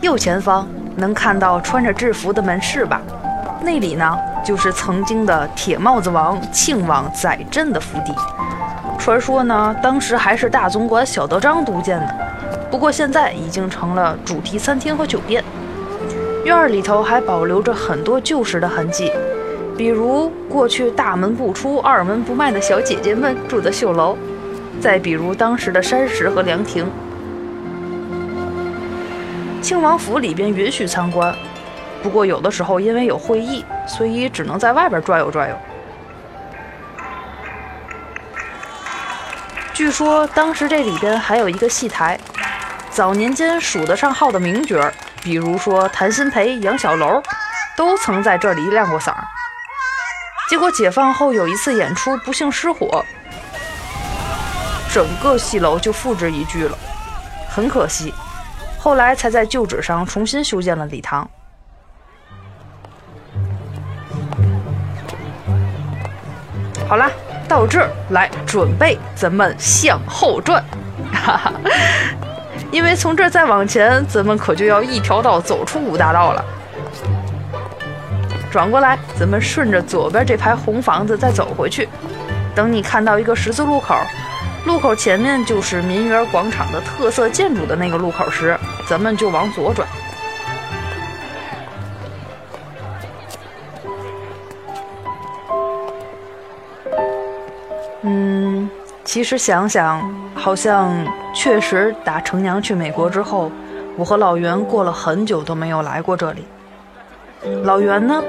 右前方能看到穿着制服的门市吧？那里呢，就是曾经的铁帽子王庆王载镇的府邸。传说呢，当时还是大总管小德章督建的，不过现在已经成了主题餐厅和酒店。院儿里头还保留着很多旧时的痕迹，比如过去大门不出、二门不迈的小姐姐们住的绣楼，再比如当时的山石和凉亭。庆王府里边允许参观，不过有的时候因为有会议，所以只能在外边转悠转悠。据说当时这里边还有一个戏台，早年间数得上号的名角，比如说谭鑫培、杨小楼，都曾在这里亮过嗓。结果解放后有一次演出不幸失火，整个戏楼就付之一炬了，很可惜。后来才在旧址上重新修建了礼堂。好啦，到这儿来准备，咱们向后转，哈哈。因为从这儿再往前，咱们可就要一条道走出五大道了。转过来，咱们顺着左边这排红房子再走回去。等你看到一个十字路口，路口前面就是民园广场的特色建筑的那个路口时，咱们就往左转。嗯，其实想想，好像确实打程娘去美国之后，我和老袁过了很久都没有来过这里。老袁呢？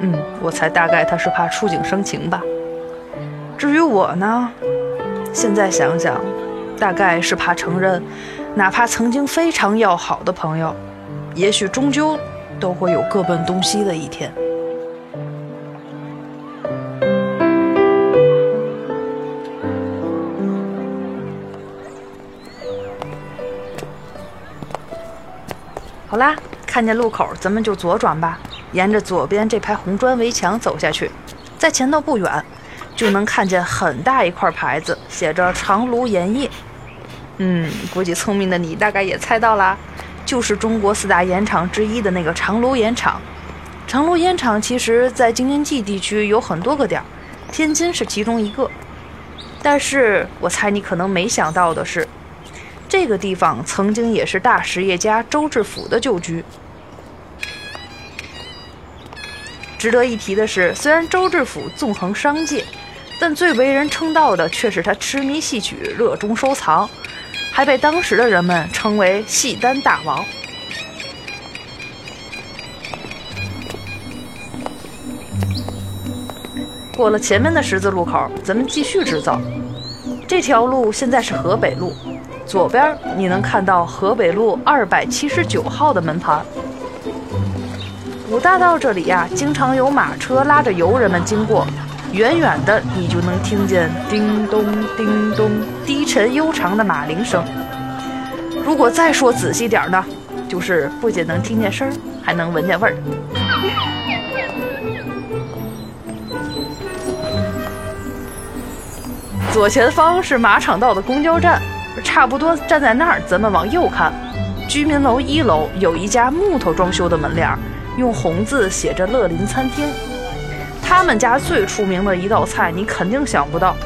嗯，我猜大概他是怕触景生情吧。至于我呢，现在想想，大概是怕承认，哪怕曾经非常要好的朋友，也许终究都会有各奔东西的一天。好啦，看见路口，咱们就左转吧。沿着左边这排红砖围墙走下去，在前头不远，就能看见很大一块牌子，写着“长芦盐业”。嗯，估计聪明的你大概也猜到啦，就是中国四大盐场之一的那个长芦盐场。长芦盐场其实在京津冀地区有很多个点，天津是其中一个。但是我猜你可能没想到的是。这个地方曾经也是大实业家周志甫的旧居。值得一提的是，虽然周志甫纵横商界，但最为人称道的却是他痴迷戏曲、热衷收藏，还被当时的人们称为“戏单大王”。过了前面的十字路口，咱们继续直走。这条路现在是河北路。左边你能看到河北路二百七十九号的门牌。五大道这里呀，经常有马车拉着游人们经过，远远的你就能听见叮咚叮咚低沉悠长的马铃声。如果再说仔细点呢，就是不仅能听见声儿，还能闻见味儿。左前方是马场道的公交站。差不多站在那儿，咱们往右看，居民楼一楼有一家木头装修的门脸，用红字写着“乐林餐厅”。他们家最出名的一道菜，你肯定想不到，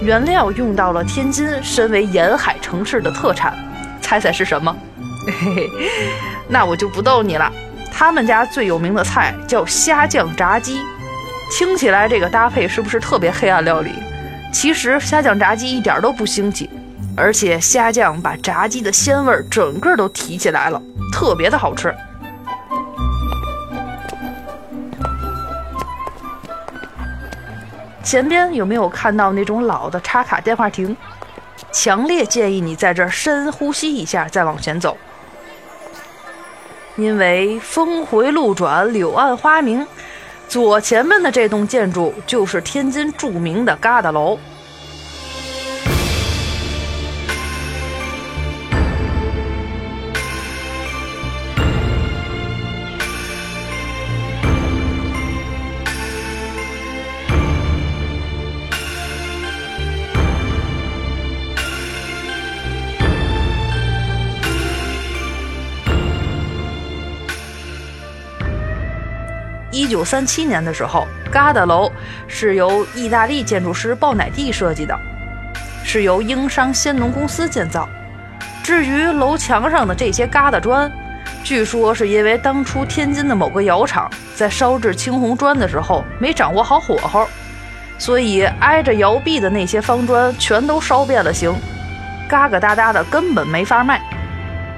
原料用到了天津身为沿海城市的特产，猜猜是什么？嘿嘿，那我就不逗你了。他们家最有名的菜叫虾酱炸鸡，听起来这个搭配是不是特别黑暗料理？其实虾酱炸鸡一点都不腥气。而且虾酱把炸鸡的鲜味整个都提起来了，特别的好吃。前边有没有看到那种老的插卡电话亭？强烈建议你在这儿深呼吸一下，再往前走。因为峰回路转，柳暗花明，左前面的这栋建筑就是天津著名的疙瘩楼。1937年的时候，疙瘩楼是由意大利建筑师鲍乃蒂设计的，是由英商先农公司建造。至于楼墙上的这些疙瘩砖，据说是因为当初天津的某个窑厂在烧制青红砖的时候没掌握好火候，所以挨着窑壁的那些方砖全都烧变了形，嘎嘎哒哒的，根本没法卖。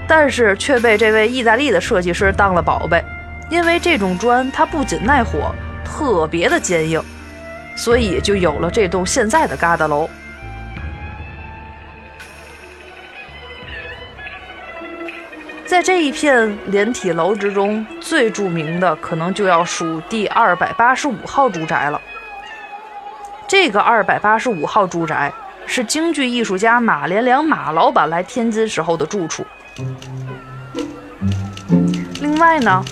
但是却被这位意大利的设计师当了宝贝，因为这种砖它不仅耐火，特别的坚硬，所以就有了这栋现在的疙瘩楼。在这一片连体楼之中，最著名的可能就要数第二百八十五号住宅了。这个二百八十五号住宅是京剧艺术家马连良马老板来天津时候的住处。另外呢，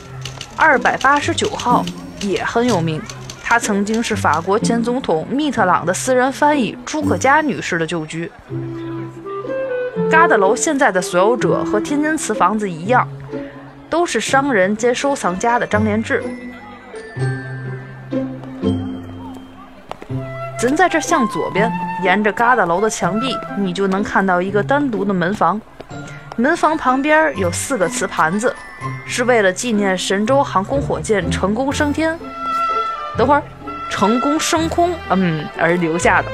二百八十九号也很有名，他曾经是法国前总统密特朗的私人翻译朱可嘉女士的旧居。嘎达楼现在的所有者和天津瓷房子一样，都是商人兼收藏家的张连志。咱在这向左边，沿着嘎达楼的墙壁，你就能看到一个单独的门房。门房旁边有四个瓷盘子，是为了纪念神舟航空火箭成功升天。等会儿，成功升空，嗯，而留下的。